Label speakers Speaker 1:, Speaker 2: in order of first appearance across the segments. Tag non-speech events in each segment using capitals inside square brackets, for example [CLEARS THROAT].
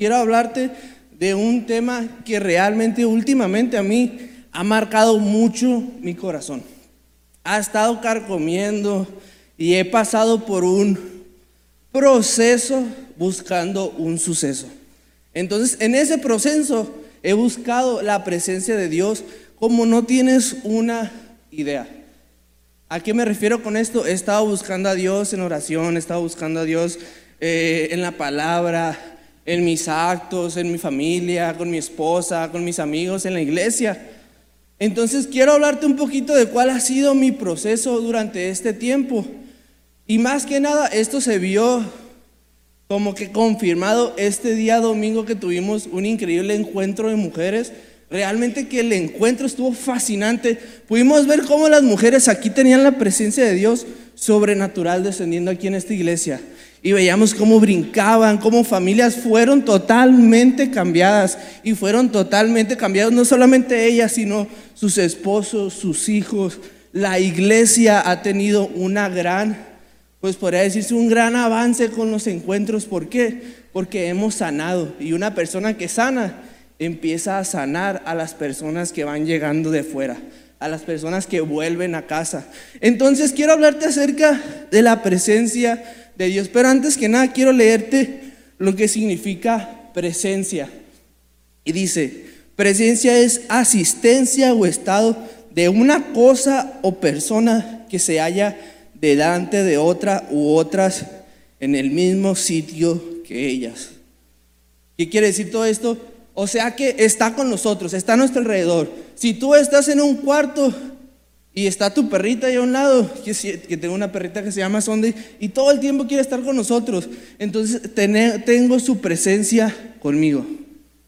Speaker 1: quiero hablarte de un tema que realmente últimamente a mí ha marcado mucho mi corazón. Ha estado carcomiendo y he pasado por un proceso buscando un suceso. Entonces, en ese proceso he buscado la presencia de Dios como no tienes una idea. ¿A qué me refiero con esto? He estado buscando a Dios en oración, he estado buscando a Dios eh, en la palabra, en mis actos, en mi familia, con mi esposa, con mis amigos, en la iglesia. Entonces quiero hablarte un poquito de cuál ha sido mi proceso durante este tiempo. Y más que nada, esto se vio como que confirmado este día domingo que tuvimos un increíble encuentro de mujeres. Realmente que el encuentro estuvo fascinante. Pudimos ver cómo las mujeres aquí tenían la presencia de Dios sobrenatural descendiendo aquí en esta iglesia. Y veíamos cómo brincaban, cómo familias fueron totalmente cambiadas. Y fueron totalmente cambiados, no solamente ellas, sino sus esposos, sus hijos. La iglesia ha tenido una gran pues podría decirse un gran avance con los encuentros. ¿Por qué? Porque hemos sanado. Y una persona que sana empieza a sanar a las personas que van llegando de fuera, a las personas que vuelven a casa. Entonces quiero hablarte acerca de la presencia de Dios. Pero antes que nada quiero leerte lo que significa presencia. Y dice, presencia es asistencia o estado de una cosa o persona que se haya delante de otra u otras en el mismo sitio que ellas. ¿Qué quiere decir todo esto? O sea que está con nosotros, está a nuestro alrededor. Si tú estás en un cuarto y está tu perrita ahí a un lado, que, tengo una perrita que se llama Sunday, y todo el tiempo quiere estar con nosotros, entonces tengo su presencia conmigo,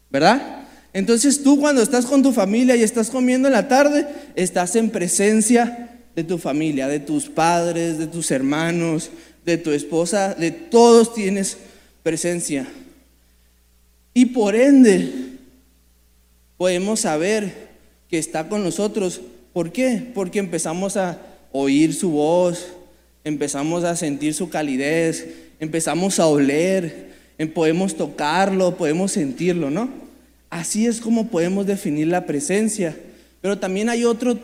Speaker 1: ¿verdad? Entonces tú cuando estás con tu familia y estás comiendo en la tarde, estás en presencia de tu familia, de tus padres, de tus hermanos, de tu esposa, de todos tienes presencia. Y por ende, podemos saber que está con nosotros. ¿Por qué? Porque empezamos a oír su voz, empezamos a sentir su calidez, empezamos a oler, em, podemos tocarlo, podemos sentirlo, ¿no? Así es como podemos definir la presencia. Pero también hay otro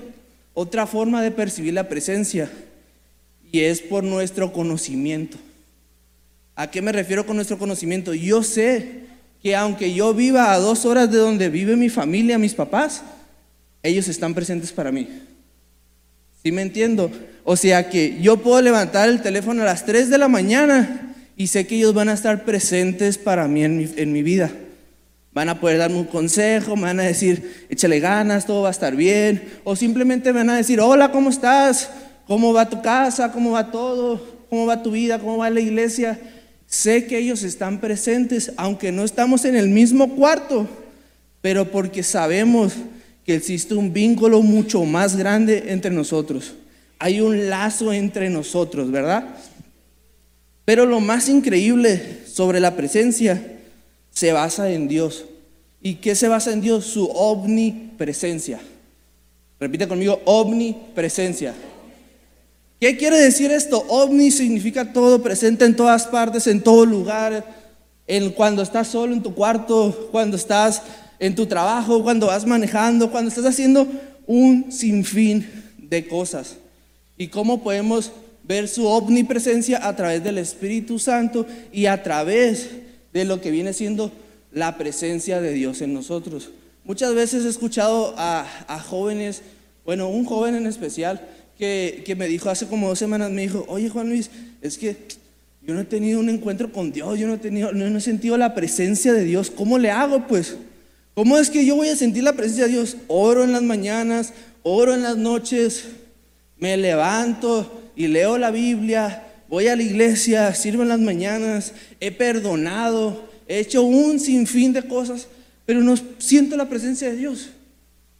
Speaker 1: otra forma de percibir la presencia y es por nuestro conocimiento. ¿A qué me refiero con nuestro conocimiento? Yo sé que aunque yo viva a dos horas de donde vive mi familia, mis papás, ellos están presentes para mí. ¿Sí me entiendo? O sea que yo puedo levantar el teléfono a las 3 de la mañana y sé que ellos van a estar presentes para mí en mi, en mi vida. Van a poder darme un consejo, me van a decir, échale ganas, todo va a estar bien. O simplemente me van a decir, hola, ¿cómo estás? ¿Cómo va tu casa? ¿Cómo va todo? ¿Cómo va tu vida? ¿Cómo va la iglesia? Sé que ellos están presentes, aunque no estamos en el mismo cuarto, pero porque sabemos que existe un vínculo mucho más grande entre nosotros. Hay un lazo entre nosotros, ¿verdad? Pero lo más increíble sobre la presencia se basa en Dios. ¿Y qué se basa en Dios? Su omnipresencia. Repite conmigo, omnipresencia. ¿Qué quiere decir esto? Omni significa todo, presente en todas partes, en todo lugar. En, cuando estás solo en tu cuarto, cuando estás en tu trabajo, cuando vas manejando, cuando estás haciendo un sinfín de cosas. ¿Y cómo podemos ver su omnipresencia a través del Espíritu Santo y a través de lo que viene siendo la presencia de Dios en nosotros. Muchas veces he escuchado a, jóvenes, bueno, un joven en especial, que, me dijo hace como dos semanas, me dijo, oye Juan Luis, es que yo no he tenido un encuentro con Dios, yo no he, tenido, no he sentido la presencia de Dios, ¿cómo le hago pues? ¿Cómo es que yo voy a sentir la presencia de Dios? Oro en las mañanas, oro en las noches, me levanto y leo la Biblia, voy a la iglesia, sirvo en las mañanas, he perdonado, he hecho un sinfín de cosas, pero no siento la presencia de Dios.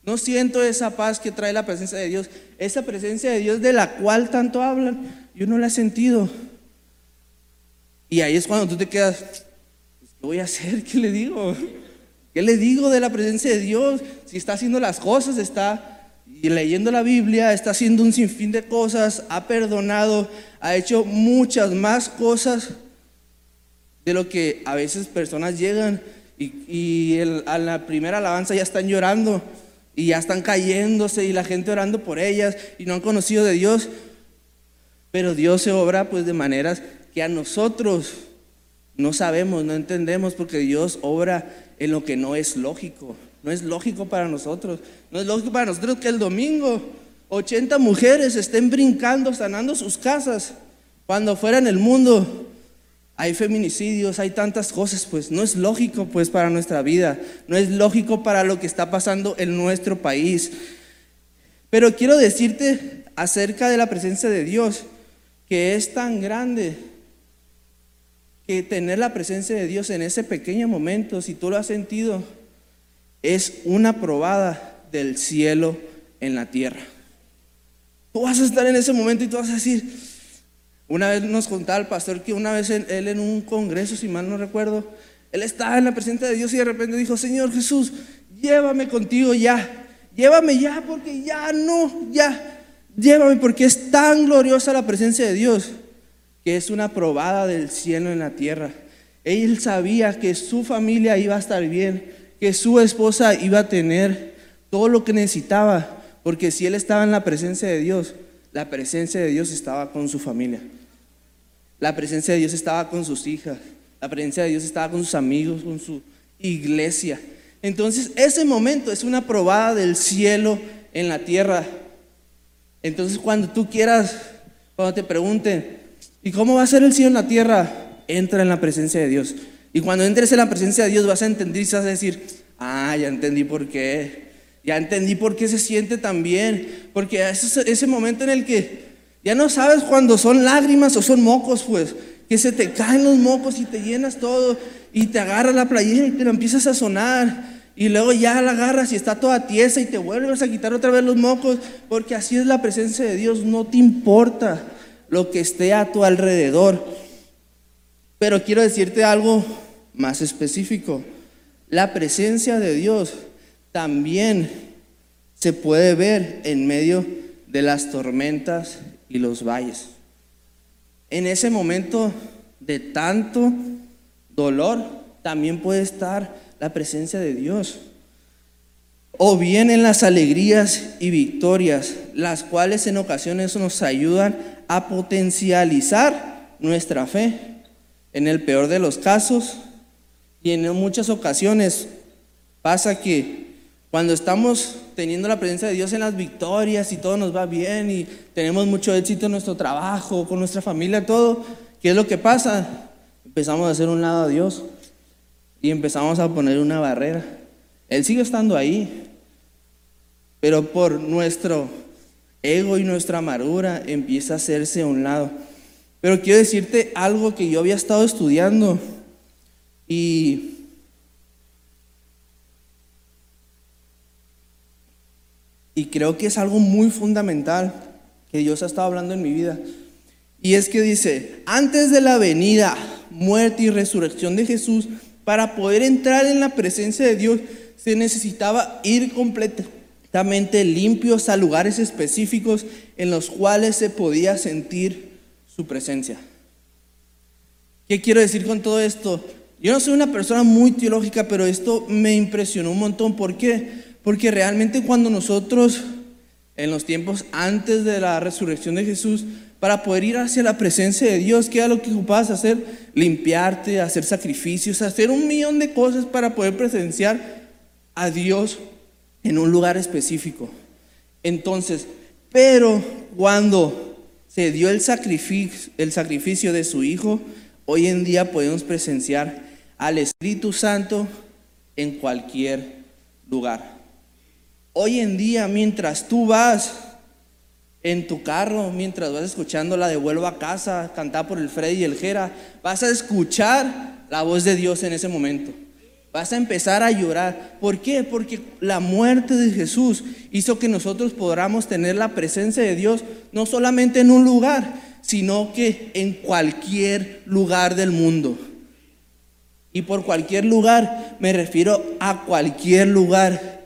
Speaker 1: No siento esa paz que trae la presencia de Dios. Esa presencia de Dios de la cual tanto hablan, yo no la he sentido. Y ahí es cuando tú te quedas, pues, ¿qué voy a hacer? ¿Qué le digo? ¿Qué le digo de la presencia de Dios? Si está haciendo las cosas, está y leyendo la Biblia, está haciendo un sinfín de cosas, ha perdonado, ha hecho muchas más cosas de lo que a veces personas llegan y, a la primera alabanza ya están llorando y ya están cayéndose y la gente orando por ellas y no han conocido de Dios. Pero Dios se obra pues de maneras que a nosotros no sabemos, no entendemos, porque Dios obra en lo que no es lógico. No es lógico para nosotros. No es lógico para nosotros que el domingo 80 mujeres estén brincando, sanando sus casas, cuando fuera en el mundo hay feminicidios, hay tantas cosas, pues no es lógico pues para nuestra vida, no es lógico para lo que está pasando en nuestro país. Pero quiero decirte acerca de la presencia de Dios, que es tan grande que tener la presencia de Dios en ese pequeño momento, si tú lo has sentido, es una probada del cielo en la tierra. Tú vas a estar en ese momento y tú vas a decir, una vez nos contaba el pastor que una vez él, en un congreso, si mal no recuerdo, él estaba en la presencia de Dios y de repente dijo, Señor Jesús, llévame contigo ya, llévame ya porque ya no, ya, llévame porque es tan gloriosa la presencia de Dios es una probada del cielo en la tierra. Él sabía que su familia iba a estar bien, que su esposa iba a tener todo lo que necesitaba, porque si él estaba en la presencia de Dios, la presencia de Dios estaba con su familia. La presencia de Dios estaba con sus hijas. La presencia de Dios estaba con sus amigos, con su iglesia. Entonces, ese momento es una probada del cielo en la tierra. Entonces, cuando tú quieras, cuando te pregunten, ¿y cómo va a ser el cielo en la tierra? Entra en la presencia de Dios. Y cuando entres en la presencia de Dios vas a entender y vas a decir, ah, ya entendí por qué. Ya entendí por qué se siente tan bien. Porque es ese momento en el que ya no sabes cuando son lágrimas o son mocos, pues, que se te caen los mocos y te llenas todo y te agarra la playera y te lo empiezas a sonar. Y luego ya la agarras y está toda tiesa y te vuelves a quitar otra vez los mocos, porque así es la presencia de Dios, no te importa lo que esté a tu alrededor. Pero quiero decirte algo más específico. La presencia de Dios también se puede ver en medio de las tormentas y los valles. En ese momento de tanto dolor también puede estar la presencia de Dios. O bien en las alegrías y victorias, las cuales en ocasiones nos ayudan a potencializar nuestra fe. En el peor de los casos, y en muchas ocasiones pasa que cuando estamos teniendo la presencia de Dios en las victorias y todo nos va bien y tenemos mucho éxito en nuestro trabajo, con nuestra familia, todo, ¿qué es lo que pasa? Empezamos a hacer un lado a Dios y empezamos a poner una barrera. Él sigue estando ahí, pero por nuestro ego y nuestra amargura empieza a hacerse a un lado. Pero quiero decirte algo que yo había estado estudiando y creo que es algo muy fundamental que Dios ha estado hablando en mi vida. Y es que dice, antes de la venida, muerte y resurrección de Jesús, para poder entrar en la presencia de Dios, se necesitaba ir completamente limpios a lugares específicos en los cuales se podía sentir su presencia. ¿Qué quiero decir con todo esto? Yo no soy una persona muy teológica, pero esto me impresionó un montón. ¿Por qué? Porque realmente cuando nosotros, en los tiempos antes de la resurrección de Jesús, para poder ir hacia la presencia de Dios, ¿qué era lo que ocupabas hacer? Limpiarte, hacer sacrificios, hacer un millón de cosas para poder presenciar a Dios en un lugar específico. Entonces, pero cuando se dio el sacrificio, el sacrificio de su Hijo, hoy en día podemos presenciar al Espíritu Santo en cualquier lugar. Hoy en día, mientras tú vas en tu carro, mientras vas escuchando la de Vuelvo a casa, cantada por el Freddy y el Jera, vas a escuchar la voz de Dios en ese momento. Vas a empezar a llorar. ¿Por qué? Porque la muerte de Jesús hizo que nosotros podamos tener la presencia de Dios no solamente en un lugar, sino que en cualquier lugar del mundo. Y por cualquier lugar me refiero a cualquier lugar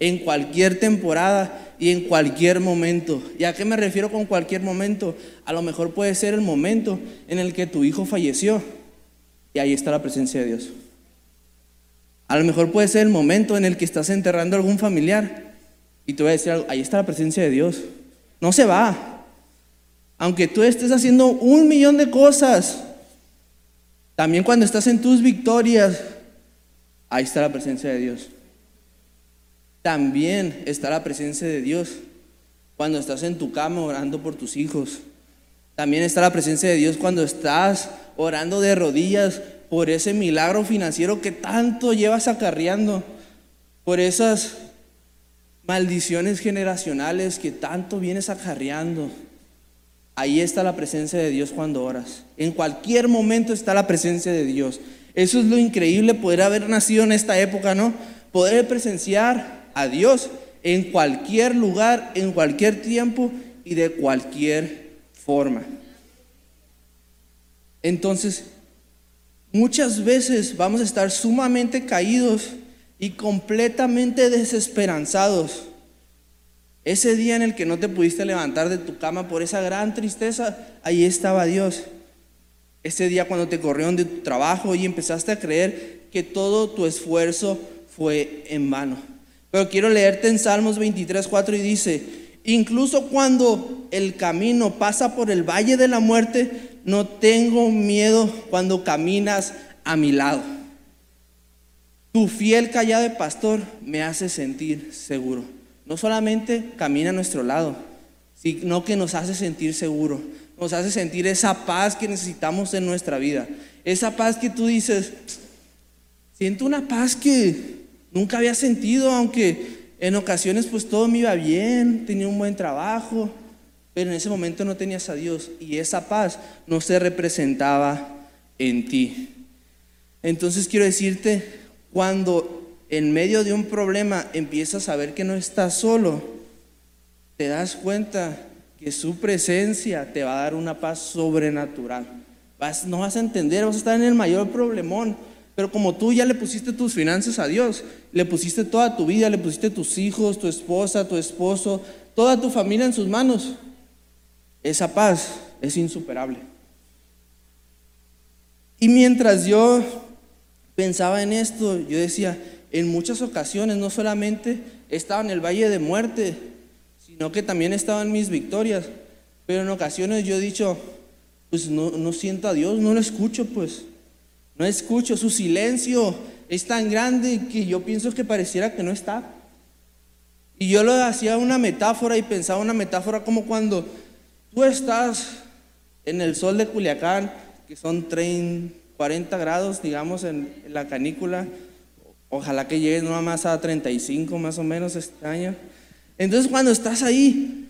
Speaker 1: en cualquier temporada y en cualquier momento. ¿Y a qué me refiero con cualquier momento? A lo mejor puede ser el momento en el que tu hijo falleció y ahí está la presencia de Dios. A lo mejor puede ser el momento en el que estás enterrando a algún familiar y te voy a decir algo, ahí está la presencia de Dios. No se va. Aunque tú estés haciendo un millón de cosas, también cuando estás en tus victorias, ahí está la presencia de Dios. También está la presencia de Dios cuando estás en tu cama orando por tus hijos. También está la presencia de Dios cuando estás orando de rodillas por ese milagro financiero que tanto llevas acarreando, por esas maldiciones generacionales que tanto vienes acarreando. Ahí está la presencia de Dios cuando oras. En cualquier momento está la presencia de Dios. Eso es lo increíble poder haber nacido en esta época, ¿no? Poder presenciar a Dios en cualquier lugar, en cualquier tiempo y de cualquier forma. Entonces, muchas veces vamos a estar sumamente caídos y completamente desesperanzados. Ese día en el que no te pudiste levantar de tu cama por esa gran tristeza, ahí estaba Dios. Ese día cuando te corrieron de tu trabajo y empezaste a creer que todo tu esfuerzo fue en vano. Pero quiero leerte en Salmos 23, 4 y dice, incluso cuando el camino pasa por el valle de la muerte, no tengo miedo cuando caminas a mi lado. Tu fiel callado pastor me hace sentir seguro. No solamente camina a nuestro lado, sino que nos hace sentir seguro. Nos hace sentir esa paz que necesitamos en nuestra vida. Esa paz que tú dices, siento una paz que nunca había sentido, aunque en ocasiones pues todo me iba bien, tenía un buen trabajo, pero en ese momento no tenías a Dios y esa paz no se representaba en ti. Entonces quiero decirte, cuando en medio de un problema empiezas a ver que no estás solo, te das cuenta que su presencia te va a dar una paz sobrenatural. Vas, no vas a entender, vas a estar en el mayor problemón. Pero como tú ya le pusiste tus finanzas a Dios, le pusiste toda tu vida, le pusiste tus hijos, tu esposa, tu esposo, toda tu familia en sus manos, esa paz es insuperable. Y mientras yo pensaba en esto, yo decía, en muchas ocasiones no solamente estaba en el valle de muerte, sino que también estaba en mis victorias. Pero en ocasiones yo he dicho, pues no, no siento a Dios, no lo escucho, pues. No escucho, su silencio es tan grande que yo pienso que pareciera que no está. Y yo lo hacía una metáfora y pensaba una metáfora como cuando tú estás en el sol de Culiacán, que son 30, 40 grados, digamos, en, la canícula. Ojalá que llegues nada más a 35 más o menos este año. Entonces cuando estás ahí,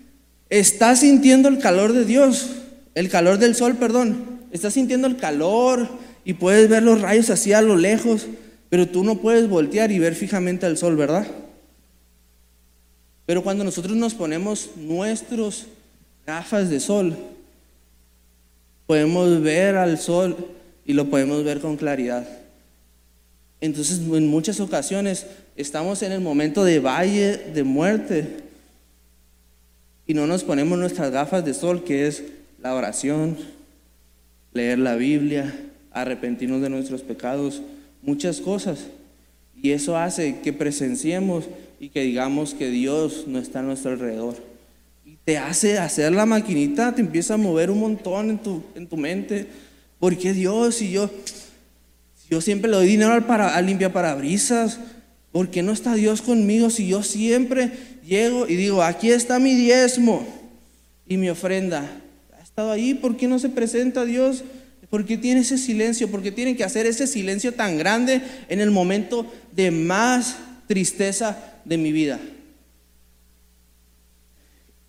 Speaker 1: estás sintiendo el calor de Dios, el calor del sol, perdón. Estás sintiendo el calor y puedes ver los rayos así a lo lejos, pero tú no puedes voltear y ver fijamente al sol, ¿verdad? Pero cuando nosotros nos ponemos nuestros gafas de sol, podemos ver al sol y lo podemos ver con claridad. Entonces, en muchas ocasiones estamos en el momento de valle de muerte y no nos ponemos nuestras gafas de sol, que es la oración, leer la Biblia, arrepentirnos de nuestros pecados, muchas cosas. Y eso hace que presenciemos y que digamos que Dios no está a nuestro alrededor. Te hace hacer la maquinita, te empieza a mover un montón en tu, en tu mente ¿Por qué Dios? Si yo, yo siempre le doy dinero al, para, al limpia parabrisas, ¿por qué no está Dios conmigo si yo siempre llego y digo, aquí está mi diezmo y mi ofrenda? ¿Ha estado ahí? ¿Por qué no se presenta Dios? ¿Por qué tiene ese silencio? ¿Por qué tiene que hacer ese silencio tan grande en el momento de más tristeza de mi vida?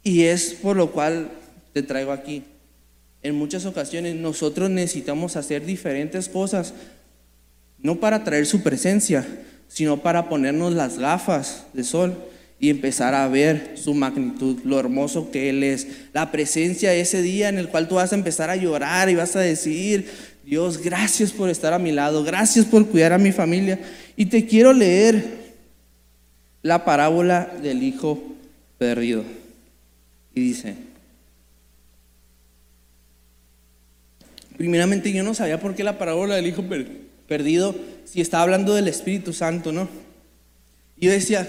Speaker 1: Y es por lo cual te traigo aquí. En muchas ocasiones nosotros necesitamos hacer diferentes cosas, no para traer su presencia, sino para ponernos las gafas de sol y empezar a ver su magnitud, lo hermoso que Él es, la presencia ese día en el cual tú vas a empezar a llorar y vas a decir, Dios, gracias por estar a mi lado, gracias por cuidar a mi familia. Y te quiero leer la parábola del Hijo perdido. Dice, Primeramente yo no sabía por qué la parábola del hijo perdido si estaba hablando del Espíritu Santo, ¿no? Y yo decía,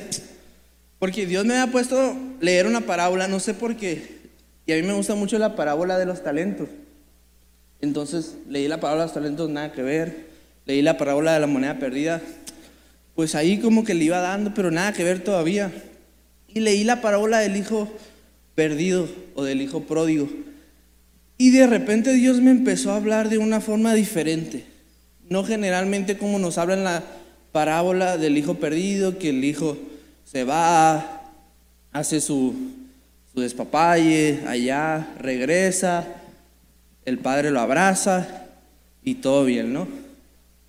Speaker 1: porque Dios me ha puesto leer una parábola, no sé por qué, y a mí me gusta mucho la parábola de los talentos. Entonces leí la parábola de los talentos, nada que ver, leí la parábola de la moneda perdida, pues ahí como que le iba dando, pero nada que ver todavía. Y leí la parábola del hijo perdido o del hijo pródigo. Y de repente Dios me empezó a hablar de una forma diferente. No generalmente como nos habla en la parábola del hijo perdido, que el hijo se va, hace su, su despapalle allá, regresa, el padre lo abraza y todo bien, ¿no?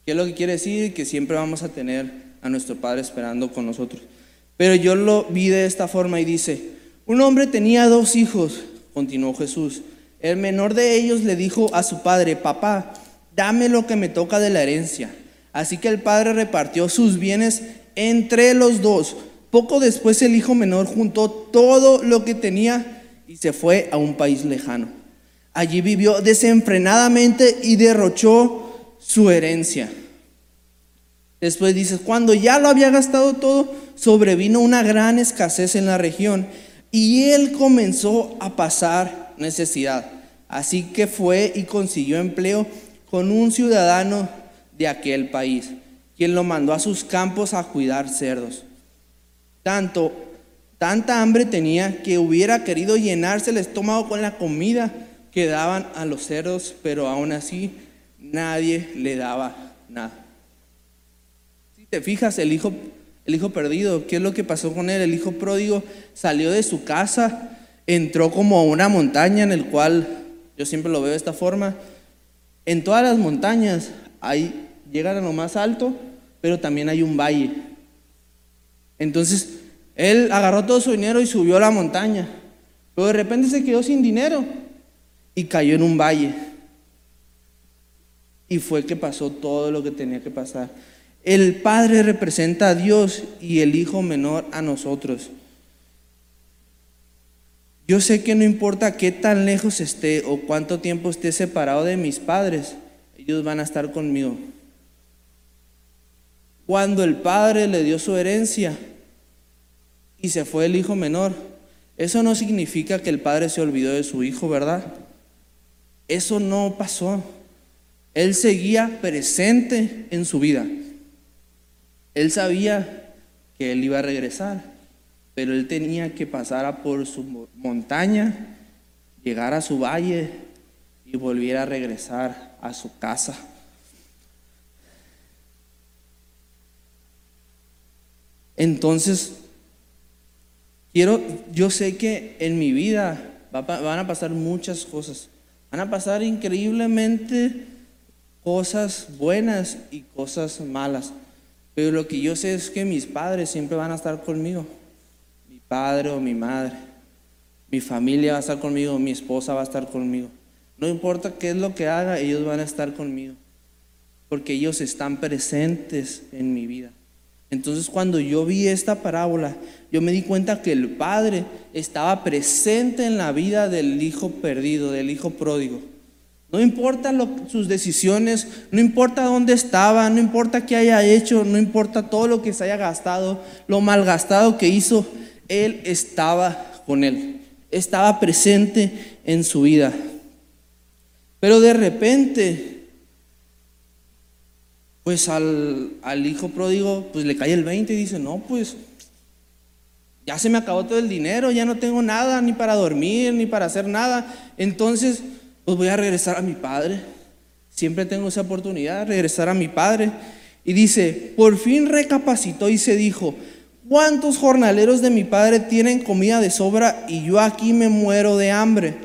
Speaker 1: ¿Qué es lo que quiere decir? Que siempre vamos a tener a nuestro padre esperando con nosotros. Pero yo lo vi de esta forma y dice, un hombre tenía dos hijos, continuó Jesús. El menor de ellos le dijo a su padre, papá, dame lo que me toca de la herencia. Así que el padre repartió sus bienes entre los dos. Poco después el hijo menor juntó todo lo que tenía y se fue a un país lejano. Allí vivió desenfrenadamente y derrochó su herencia. Después dice, cuando ya lo había gastado todo, sobrevino una gran escasez en la región y él comenzó a pasar necesidad. Así que fue y consiguió empleo con un ciudadano de aquel país, quien lo mandó a sus campos a cuidar cerdos. Tanto, tanta hambre tenía que hubiera querido llenarse el estómago con la comida que daban a los cerdos, pero aún así nadie le daba nada. Si te fijas, el hijo el hijo perdido, ¿qué es lo que pasó con él? El hijo pródigo salió de su casa, entró como a una montaña en el cual, yo siempre lo veo de esta forma, en todas las montañas hay, llegan a lo más alto, pero también hay un valle. Entonces, él agarró todo su dinero y subió a la montaña, pero de repente se quedó sin dinero y cayó en un valle. Y fue que pasó todo lo que tenía que pasar. El Padre representa a Dios y el Hijo menor a nosotros. Yo sé que no importa qué tan lejos esté o cuánto tiempo esté separado de mis padres, ellos van a estar conmigo. Cuando el Padre le dio su herencia y se fue el Hijo menor, eso no significa que el Padre se olvidó de su Hijo, ¿verdad? Eso no pasó. Él seguía presente en su vida. Él sabía que él iba a regresar, pero él tenía que pasar por su montaña, llegar a su valle y volver a regresar a su casa. Entonces, quiero, yo sé que en mi vida van a pasar muchas cosas. Van a pasar increíblemente cosas buenas y cosas malas. Pero lo que yo sé es que mis padres siempre van a estar conmigo. Mi padre o mi madre. Mi familia va a estar conmigo, mi esposa va a estar conmigo. No importa qué es lo que haga, ellos van a estar conmigo. Porque ellos están presentes en mi vida. Entonces cuando yo vi esta parábola, yo me di cuenta que el Padre estaba presente en la vida del hijo perdido, del hijo pródigo. No importa sus decisiones, no importa dónde estaba, no importa qué haya hecho, no importa todo lo que se haya gastado, lo malgastado que hizo, Él estaba con Él, estaba presente en su vida. Pero de repente, pues al, al hijo pródigo, pues le cae el 20 y dice, no, pues ya se me acabó todo el dinero, ya no tengo nada, ni para dormir, ni para hacer nada. Entonces, pues voy a regresar a mi padre. Siempre tengo esa oportunidad de regresar a mi padre. Y dice, por fin recapacitó y se dijo, ¿cuántos jornaleros de mi padre tienen comida de sobra y yo aquí me muero de hambre?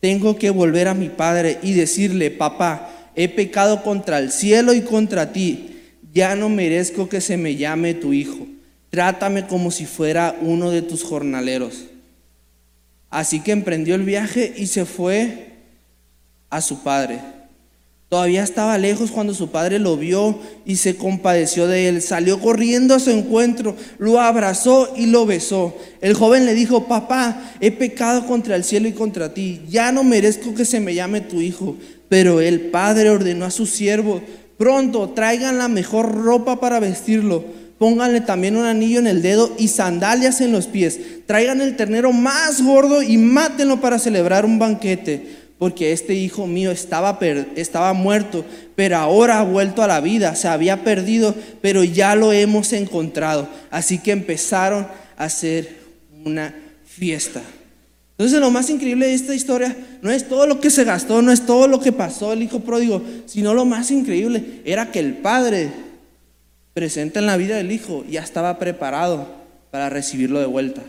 Speaker 1: Tengo que volver a mi padre y decirle, papá, he pecado contra el cielo y contra ti. Ya no merezco que se me llame tu hijo. Trátame como si fuera uno de tus jornaleros. Así que emprendió el viaje y se fue a su padre. Todavía estaba lejos cuando su padre lo vio y se compadeció de él. Salió corriendo a su encuentro, lo abrazó y lo besó. El joven le dijo, papá, he pecado contra el cielo y contra ti. Ya no merezco que se me llame tu hijo. Pero el padre ordenó a su siervo Pronto, traigan la mejor ropa para vestirlo. Pónganle también un anillo en el dedo y sandalias en los pies. Traigan el ternero más gordo y mátenlo para celebrar un banquete. Porque este hijo mío estaba, estaba muerto, pero ahora ha vuelto a la vida. Se había perdido, pero ya lo hemos encontrado. Así que empezaron a hacer una fiesta. Entonces lo más increíble de esta historia no es todo lo que se gastó, no es todo lo que pasó el hijo pródigo, sino lo más increíble era que el padre presente en la vida del hijo ya estaba preparado para recibirlo de vuelta.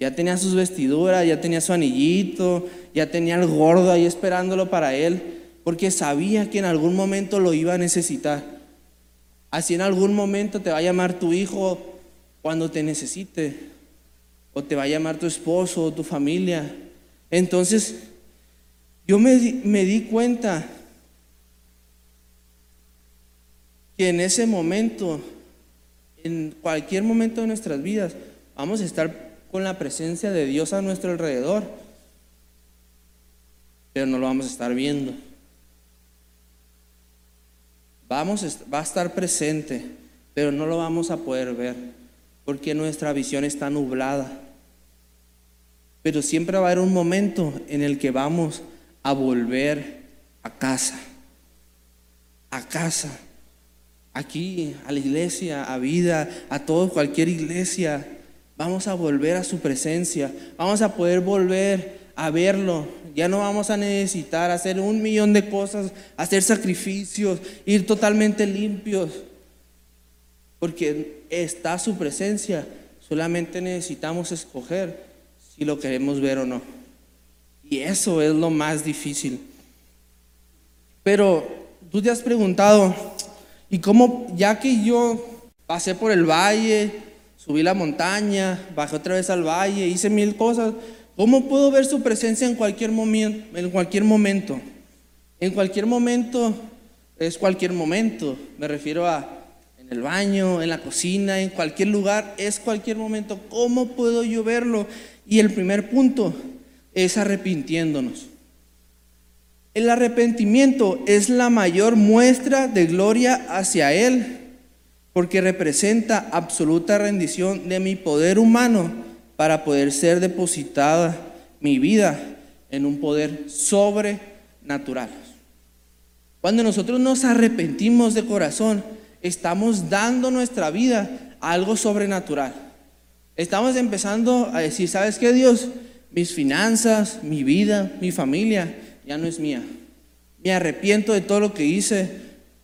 Speaker 1: Ya tenía sus vestiduras, ya tenía su anillito, ya tenía el gordo ahí esperándolo para él, porque sabía que en algún momento lo iba a necesitar. Así en algún momento te va a llamar tu hijo cuando te necesite o te va a llamar tu esposo o tu familia. Entonces, yo me, me di cuenta que en ese momento, en cualquier momento de nuestras vidas, vamos a estar con la presencia de Dios a nuestro alrededor, pero no lo vamos a estar viendo. Vamos, va a estar presente, pero no lo vamos a poder ver porque nuestra visión está nublada. Pero siempre va a haber un momento en el que vamos a volver a casa, a casa, aquí, a la iglesia, a vida, a todo, cualquier iglesia. Vamos a volver a su presencia, vamos a poder volver a verlo. Ya no vamos a necesitar hacer un millón de cosas, hacer sacrificios, ir totalmente limpios porque está su presencia. Solamente necesitamos escoger si lo queremos ver o no. Y eso es lo más difícil. Pero tú te has preguntado, ¿y cómo, ya que yo pasé por el valle, subí la montaña, bajé otra vez al valle, hice mil cosas, ¿cómo puedo ver su presencia en cualquier momento? En cualquier momento, en cualquier momento es cualquier momento. Me refiero a el baño, en la cocina, en cualquier lugar, es cualquier momento. ¿Cómo puedo yo verlo? Y el primer punto es arrepintiéndonos. El arrepentimiento es la mayor muestra de gloria hacia Él, porque representa absoluta rendición de mi poder humano para poder ser depositada mi vida en un poder sobrenatural. Cuando nosotros nos arrepentimos de corazón, estamos dando nuestra vida a algo sobrenatural. Estamos empezando a decir, ¿sabes qué Dios? Mis finanzas, mi vida, mi familia ya no es mía. Me arrepiento de todo lo que hice.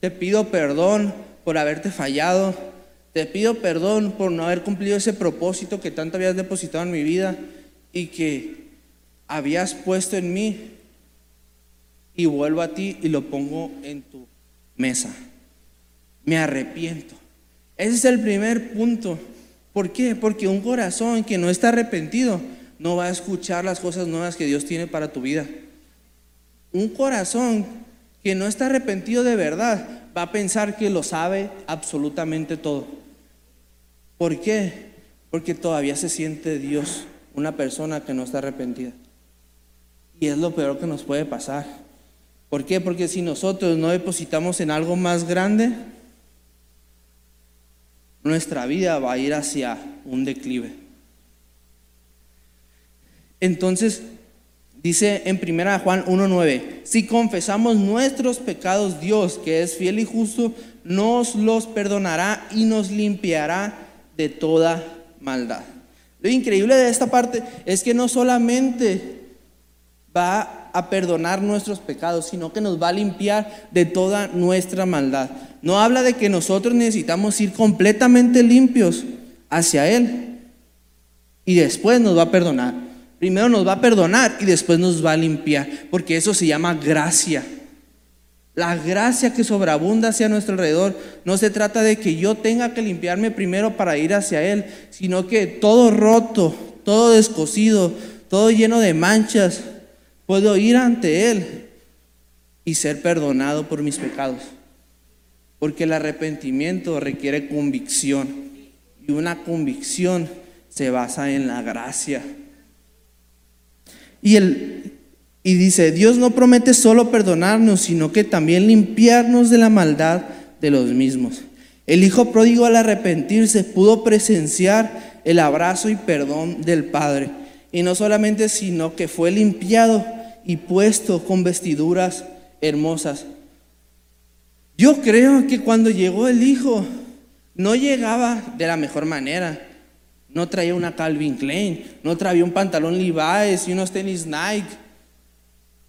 Speaker 1: Te pido perdón por haberte fallado. Te pido perdón por no haber cumplido ese propósito que tanto habías depositado en mi vida y que habías puesto en mí. Y vuelvo a ti y lo pongo en tu mesa me arrepiento. Ese es el primer punto. ¿Por qué? Porque un corazón que no está arrepentido no va a escuchar las cosas nuevas que Dios tiene para tu vida. Un corazón que no está arrepentido de verdad va a pensar que lo sabe absolutamente todo. ¿Por qué? Porque todavía se siente Dios una persona que no está arrepentida. Y es lo peor que nos puede pasar. ¿Por qué? Porque si nosotros no depositamos en algo más grande, nuestra vida va a ir hacia un declive. Entonces, dice en 1 Juan 1.9, si confesamos nuestros pecados, Dios, que es fiel y justo, nos los perdonará y nos limpiará de toda maldad. Lo increíble de esta parte es que no solamente va a perdonar nuestros pecados, sino que nos va a limpiar de toda nuestra maldad. No habla de que nosotros necesitamos ir completamente limpios hacia Él y después nos va a perdonar. Primero nos va a perdonar y después nos va a limpiar, porque eso se llama gracia. La gracia que sobreabunda hacia nuestro alrededor no se trata de que yo tenga que limpiarme primero para ir hacia Él, sino que todo roto, todo descosido, todo lleno de manchas, Puedo ir ante Él y ser perdonado por mis pecados. Porque el arrepentimiento requiere convicción. Y una convicción se basa en la gracia. Y Y dice, Dios no promete solo perdonarnos, sino que también limpiarnos de la maldad de los mismos. El hijo pródigo al arrepentirse pudo presenciar el abrazo y perdón del Padre. Y no solamente, sino que fue limpiado y puesto con vestiduras hermosas. Yo creo que cuando llegó el hijo, no llegaba de la mejor manera. No traía una Calvin Klein, no traía un pantalón Levi's y unos tenis Nike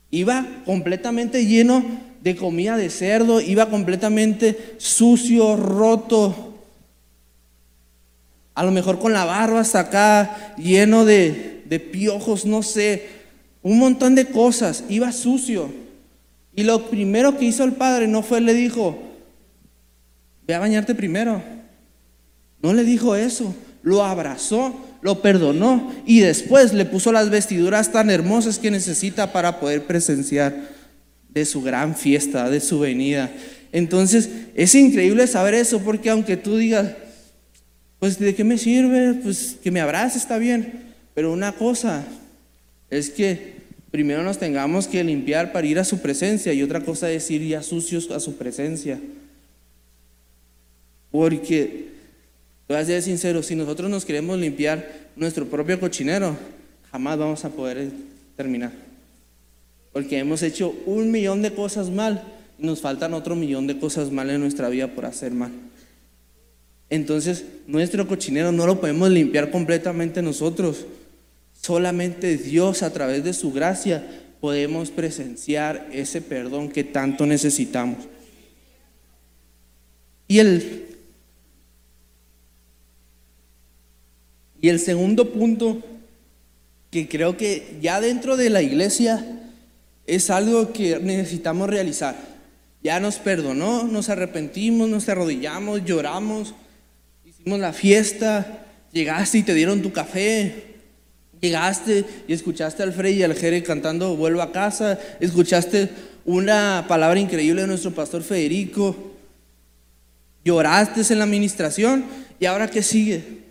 Speaker 1: Iba completamente lleno de comida de cerdo, iba completamente sucio, roto. A lo mejor con la barba hasta acá, lleno de, de piojos, no sé, un montón de cosas. Iba sucio. Y lo primero que hizo el padre no fue, le dijo, ve a bañarte primero. No le dijo eso, lo abrazó lo perdonó y después le puso las vestiduras tan hermosas que necesita para poder presenciar de su gran fiesta, de su venida. Entonces, es increíble saber eso porque aunque tú digas, pues de qué me sirve, pues que me abrace está bien, pero una cosa es que primero nos tengamos que limpiar para ir a su presencia y otra cosa es ir ya sucios a su presencia. Porque Voy a ser sincero, si nosotros nos queremos limpiar nuestro propio cochinero, jamás vamos a poder terminar. Porque hemos hecho un millón de cosas mal y nos faltan otro millón de cosas mal en nuestra vida por hacer mal. Entonces, nuestro cochinero no lo podemos limpiar completamente nosotros. Solamente Dios, a través de su gracia, podemos presenciar ese perdón que tanto necesitamos. Y el Y el segundo punto, que creo que ya dentro de la iglesia es algo que necesitamos realizar. Ya nos perdonó, nos arrepentimos, nos arrodillamos, lloramos, hicimos la fiesta, llegaste y te dieron tu café, llegaste y escuchaste al Frey y al Jere cantando Vuelvo a casa, escuchaste una palabra increíble de nuestro pastor Federico, lloraste en la administración y ahora qué sigue?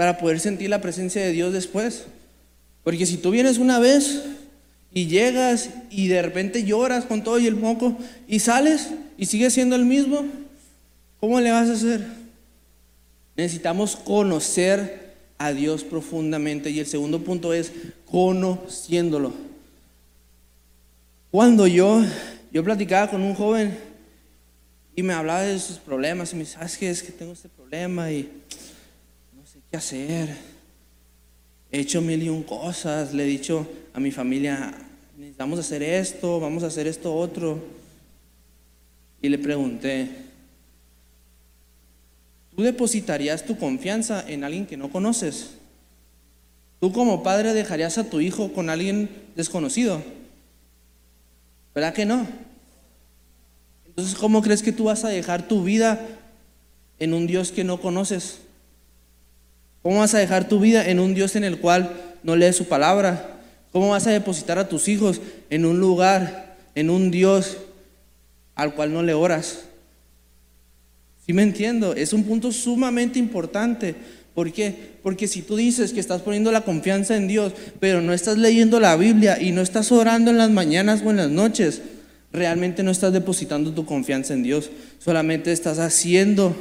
Speaker 1: Para poder sentir la presencia de Dios después. Porque si tú vienes una vez y llegas y de repente lloras con todo y el moco y sales y sigues siendo el mismo, ¿cómo le vas a hacer? Necesitamos conocer a Dios profundamente y el segundo punto es conociéndolo. Cuando yo, yo platicaba con un joven y me hablaba de sus problemas y me dice, ¿sabes qué? Es que tengo este problema y qué hacer. He hecho mil y un cosas, le he dicho a mi familia, necesitamos hacer esto, vamos a hacer esto otro. Y le pregunté, ¿tú depositarías tu confianza en alguien que no conoces? ¿Tú como padre dejarías a tu hijo con alguien desconocido? ¿Verdad que no? Entonces, ¿cómo crees que tú vas a dejar tu vida en un Dios que no conoces? ¿Cómo vas a dejar tu vida en un Dios en el cual no lees su palabra? ¿Cómo vas a depositar a tus hijos en un lugar, en un Dios al cual no le oras? ¿Sí me entiendo? Es un punto sumamente importante. ¿Por qué? Porque si tú dices que estás poniendo la confianza en Dios, pero no estás leyendo la Biblia y no estás orando en las mañanas o en las noches, realmente no estás depositando tu confianza en Dios. Solamente estás haciendo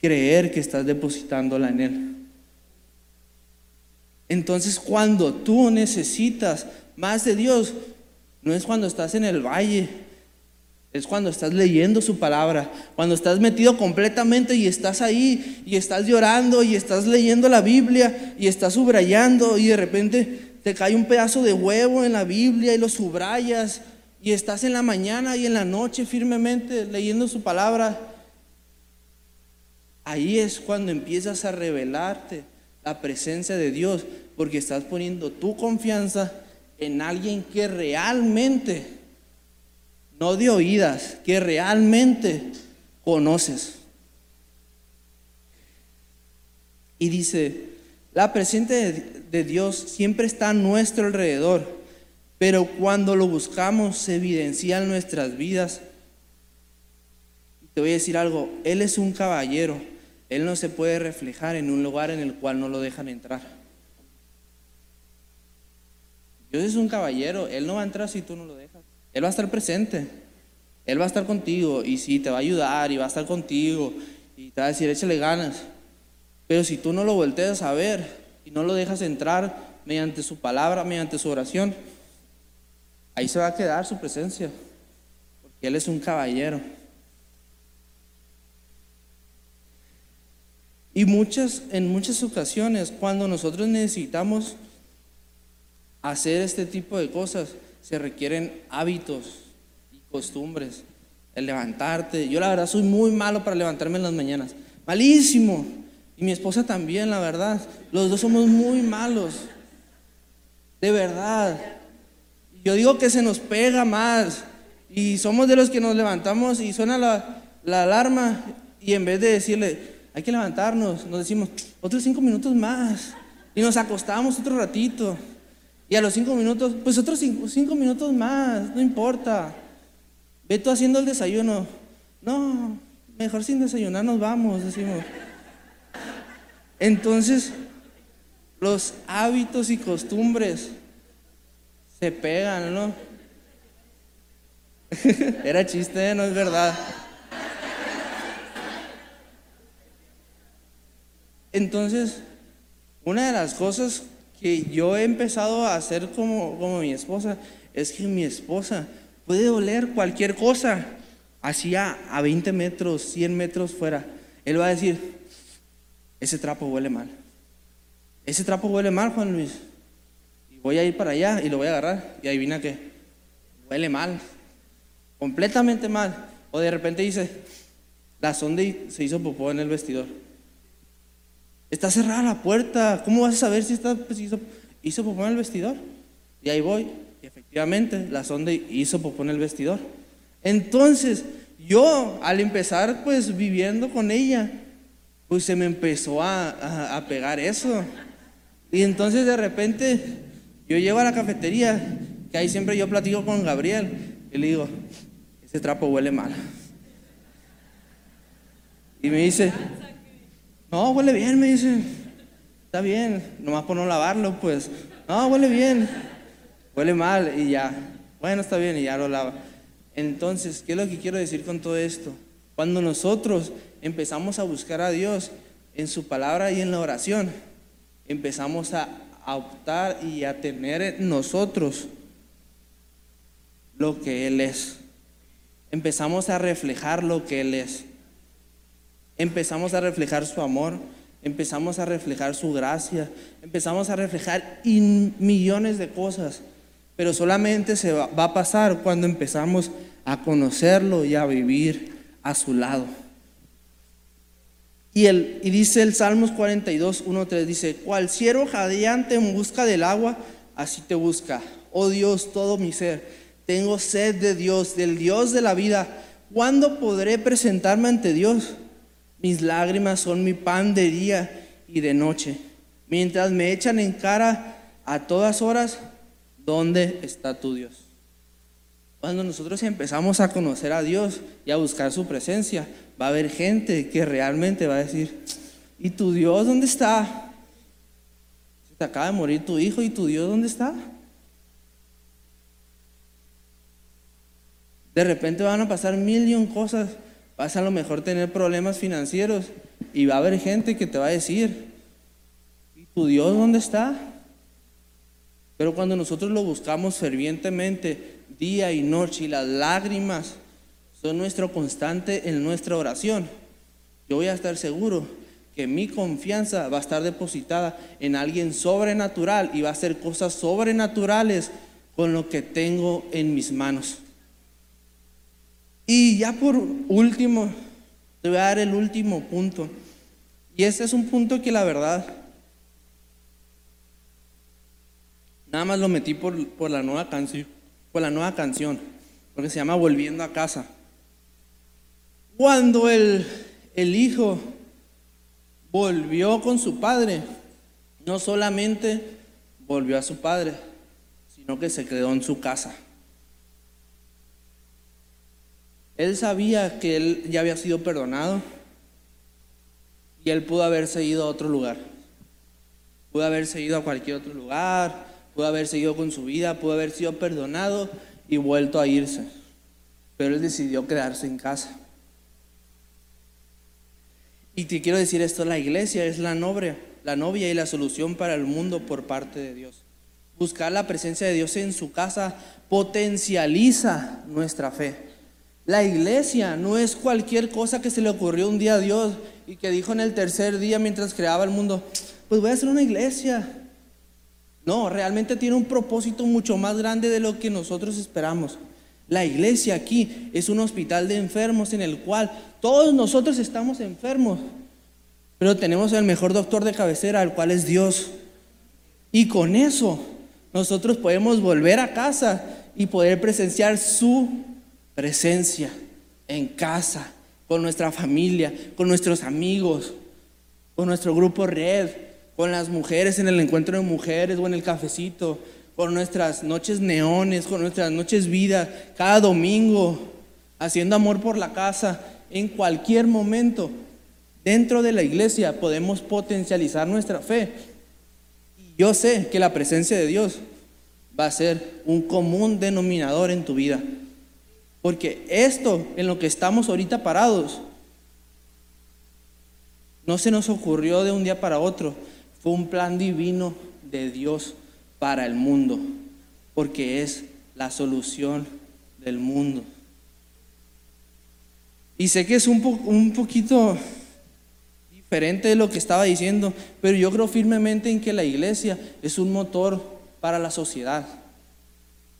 Speaker 1: creer que estás depositándola en Él. Entonces cuando tú necesitas más de Dios, no es cuando estás en el valle, es cuando estás leyendo su palabra, cuando estás metido completamente y estás ahí y estás llorando y estás leyendo la Biblia y estás subrayando y de repente te cae un pedazo de huevo en la Biblia y lo subrayas y estás en la mañana y en la noche firmemente leyendo su palabra. Ahí es cuando empiezas a revelarte la presencia de Dios, porque estás poniendo tu confianza en alguien que realmente, no de oídas, que realmente conoces. Y dice, la presencia de, Dios siempre está a nuestro alrededor, pero cuando lo buscamos se evidencia en nuestras vidas. Te voy a decir algo, Él es un caballero él no se puede reflejar en un lugar en el cual no lo dejan entrar. Dios es un caballero, Él no va a entrar si tú no lo dejas. Él va a estar presente, Él va a estar contigo y sí, te va a ayudar y va a estar contigo y te va a decir, échale ganas. Pero si tú no lo volteas a ver y no lo dejas entrar mediante su palabra, mediante su oración, ahí se va a quedar su presencia, porque Él es un caballero. Y muchas, en muchas ocasiones, cuando nosotros necesitamos hacer este tipo de cosas, se requieren hábitos y costumbres. El levantarte. Yo la verdad soy muy malo para levantarme en las mañanas. Malísimo. Y mi esposa también, la verdad. Los dos somos muy malos. De verdad. Yo digo que se nos pega más. Y somos de los que nos levantamos y suena la, la alarma. Y en vez de decirle, hay que levantarnos. Nos decimos, otros cinco minutos más. Y nos acostamos otro ratito. Y a los cinco minutos, pues otros cinco, minutos más, no importa. Ve tú haciendo el desayuno. No, mejor sin desayunar nos vamos, decimos. Entonces, los hábitos y costumbres se pegan, ¿no? [LAUGHS] Era chiste, no es verdad. Entonces, una de las cosas que yo he empezado a hacer como, como mi esposa es que mi esposa puede oler cualquier cosa, así a, 20 metros, 100 metros fuera. Él va a decir, ese trapo huele mal. Ese trapo huele mal, Juan Luis. Y voy a ir para allá y lo voy a agarrar. Y adivina qué, huele mal. Completamente mal. O de repente dice, la sonda se hizo popó en el vestidor. Está cerrada la puerta. ¿Cómo vas a saber si está, pues, hizo, hizo popó en el vestidor? Y ahí voy. Y efectivamente, la sonda hizo popó en el vestidor. Entonces, yo al empezar pues viviendo con ella, pues se me empezó a, a, pegar eso. Y entonces de repente yo llego a la cafetería, que ahí siempre yo platico con Gabriel, y le digo, ese trapo huele mal. Y me dice, no, huele bien, me dice. Está bien, nomás por no lavarlo, pues. No, huele bien. Huele mal y ya. Bueno, está bien y ya lo lava. Entonces, ¿qué es lo que quiero decir con todo esto? Cuando nosotros empezamos a buscar a Dios en su palabra y en la oración, empezamos a, a optar y a tener en nosotros lo que Él es. Empezamos a reflejar lo que Él es empezamos a reflejar su amor, empezamos a reflejar su gracia, empezamos a reflejar millones de cosas, pero solamente se va, a pasar cuando empezamos a conocerlo y a vivir a su lado. Y, el, y dice el Salmos 42, 1, 3, dice, cual ciervo jadeante en busca del agua, así te busca. Oh Dios, todo mi ser, tengo sed de Dios, del Dios de la vida. ¿Cuándo podré presentarme ante Dios? Mis lágrimas son mi pan de día y de noche. Mientras me echan en cara a todas horas, ¿dónde está tu Dios? Cuando nosotros empezamos a conocer a Dios y a buscar su presencia, va a haber gente que realmente va a decir, ¿y tu Dios dónde está? Se te acaba de morir tu hijo y tu Dios dónde está? De repente van a pasar mil y un cosas vas a lo mejor tener problemas financieros y va a haber gente que te va a decir, ¿y tu Dios dónde está? Pero cuando nosotros lo buscamos fervientemente, día y noche, y las lágrimas son nuestro constante en nuestra oración, yo voy a estar seguro que mi confianza va a estar depositada en alguien sobrenatural y va a hacer cosas sobrenaturales con lo que tengo en mis manos. Y ya por último, te voy a dar el último punto. Y este es un punto que la verdad, nada más lo metí por, la nueva canción, por la nueva canción, porque se llama Volviendo a casa. Cuando el, el hijo volvió con su padre, no solamente volvió a su padre, sino que se quedó en su casa. Él sabía que él ya había sido perdonado y él pudo haberse ido a otro lugar. Pudo haberse ido a cualquier otro lugar, pudo haber seguido con su vida, pudo haber sido perdonado y vuelto a irse. Pero él decidió quedarse en casa. Y te quiero decir esto, la iglesia es la novia, la novia y la solución para el mundo por parte de Dios. Buscar la presencia de Dios en su casa potencializa nuestra fe. La iglesia no es cualquier cosa que se le ocurrió un día a Dios y que dijo en el tercer día mientras creaba el mundo, pues voy a hacer una iglesia. No, realmente tiene un propósito mucho más grande de lo que nosotros esperamos. La iglesia aquí es un hospital de enfermos en el cual todos nosotros estamos enfermos, pero tenemos el mejor doctor de cabecera, el cual es Dios. Y con eso nosotros podemos volver a casa y poder presenciar su presencia en casa, con nuestra familia, con nuestros amigos, con nuestro grupo red, con las mujeres en el encuentro de mujeres o en el cafecito, con nuestras noches neones, con nuestras noches vida, cada domingo, haciendo amor por la casa, en cualquier momento. Dentro de la iglesia podemos potencializar nuestra fe. Yo sé que la presencia de Dios va a ser un común denominador en tu vida. Porque esto en lo que estamos ahorita parados no se nos ocurrió de un día para otro. Fue un plan divino de Dios para el mundo. Porque es la solución del mundo. Y sé que es un, un poquito diferente de lo que estaba diciendo, pero yo creo firmemente en que la iglesia es un motor para la sociedad.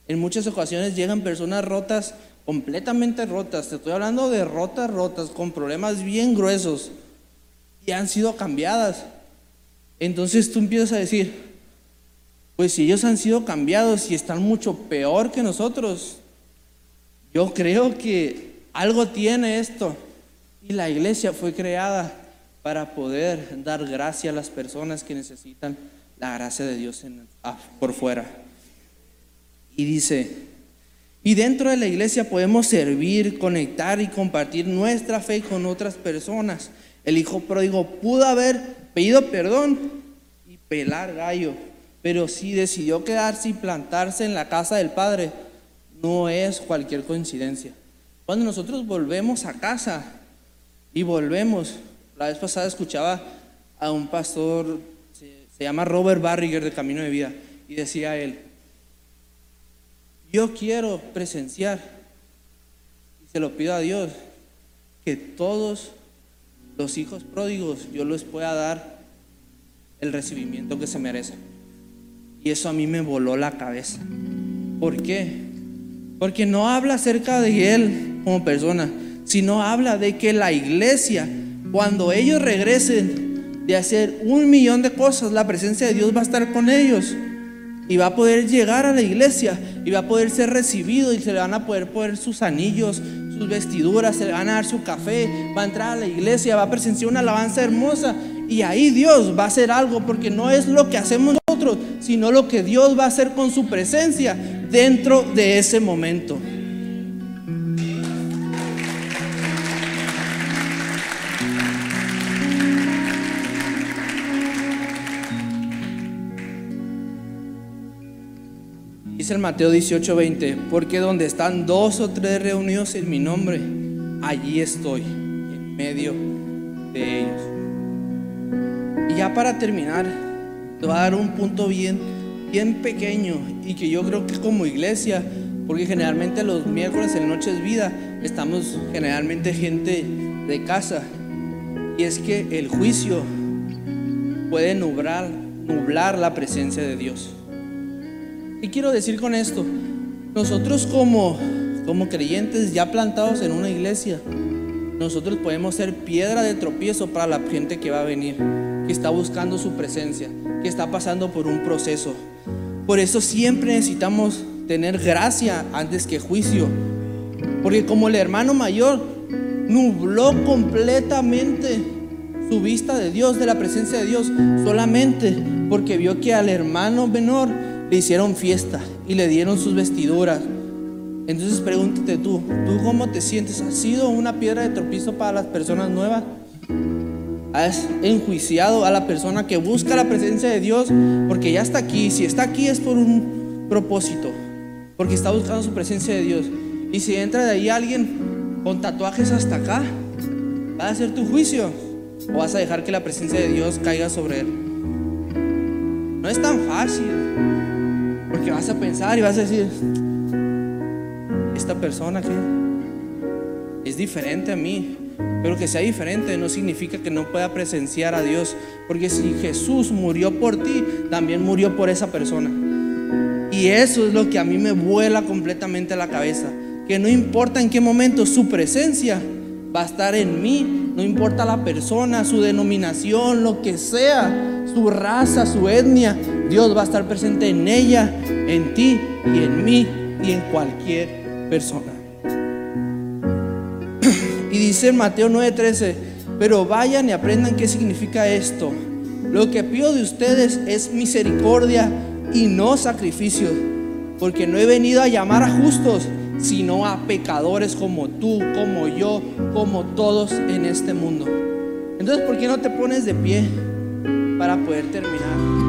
Speaker 1: En muchas ocasiones llegan personas rotas, completamente rotas, te estoy hablando de rotas, rotas, con problemas bien gruesos, y han sido cambiadas. Entonces tú empiezas a decir, pues si ellos han sido cambiados y están mucho peor que nosotros, yo creo que algo tiene esto. Y la iglesia fue creada para poder dar gracia a las personas que necesitan la gracia de Dios por fuera. Y dice, y dentro de la iglesia podemos servir, conectar y compartir nuestra fe con otras personas. El hijo pródigo pudo haber pedido perdón y pelar gallo, pero si decidió quedarse y plantarse en la casa del Padre, no es cualquier coincidencia. Cuando nosotros volvemos a casa y volvemos, la vez pasada escuchaba a un pastor, se, llama Robert Barriger de Camino de Vida, y decía él, yo quiero presenciar, y se lo pido a Dios, que todos los hijos pródigos yo les pueda dar el recibimiento que se merecen. Y eso a mí me voló la cabeza. ¿Por qué? Porque no habla acerca de él como persona, sino habla de que la iglesia, cuando ellos regresen de hacer un millón de cosas, la presencia de Dios va a estar con ellos y va a poder llegar a la iglesia y va a poder ser recibido y se le van a poder poner sus anillos, sus vestiduras, se le van a dar su café, va a entrar a la iglesia, va a presenciar una alabanza hermosa y ahí Dios va a hacer algo porque no es lo que hacemos nosotros, sino lo que Dios va a hacer con su presencia dentro de ese momento. Dice el Mateo 18:20, porque donde están dos o tres reunidos en mi nombre, allí estoy, en medio de ellos. Y ya para terminar, te voy a dar un punto bien, bien pequeño y que yo creo que como iglesia, porque generalmente los miércoles en Noches Vida estamos generalmente gente de casa, y es que el juicio puede nublar, nublar la presencia de Dios. ¿Qué quiero decir con esto? Nosotros como, como creyentes ya plantados en una iglesia, nosotros podemos ser piedra de tropiezo para la gente que va a venir, que está buscando su presencia, que está pasando por un proceso. Por eso siempre necesitamos tener gracia antes que juicio. Porque como el hermano mayor nubló completamente su vista de Dios, de la presencia de Dios, solamente porque vio que al hermano menor le hicieron fiesta y le dieron sus vestiduras. Entonces pregúntate tú, ¿tú cómo te sientes? ¿Has sido una piedra de tropiezo para las personas nuevas? has enjuiciado a la persona que busca la presencia de Dios porque ya está aquí. Si está aquí es por un propósito, porque está buscando su presencia de Dios. Y si entra de ahí alguien con tatuajes hasta acá, ¿va a hacer tu juicio o vas a dejar que la presencia de Dios caiga sobre él? No es tan fácil, porque vas a pensar y vas a decir, esta persona que es diferente a mí, pero que sea diferente no significa que no pueda presenciar a Dios, porque si Jesús murió por ti, también murió por esa persona. Y eso es lo que a mí me vuela completamente la cabeza, que no importa en qué momento su presencia va a estar en mí, no importa la persona, su denominación, lo que sea, su raza, su etnia, Dios va a estar presente en ella, en ti y en mí y en cualquier persona. [CLEARS THROAT] Y dice en Mateo 9:13, pero vayan y aprendan qué significa esto. Lo que pido de ustedes es misericordia y no sacrificio, porque no he venido a llamar a justos, sino a pecadores como tú, como yo, como todos en este mundo. Entonces, ¿por qué no te pones de pie para poder terminar?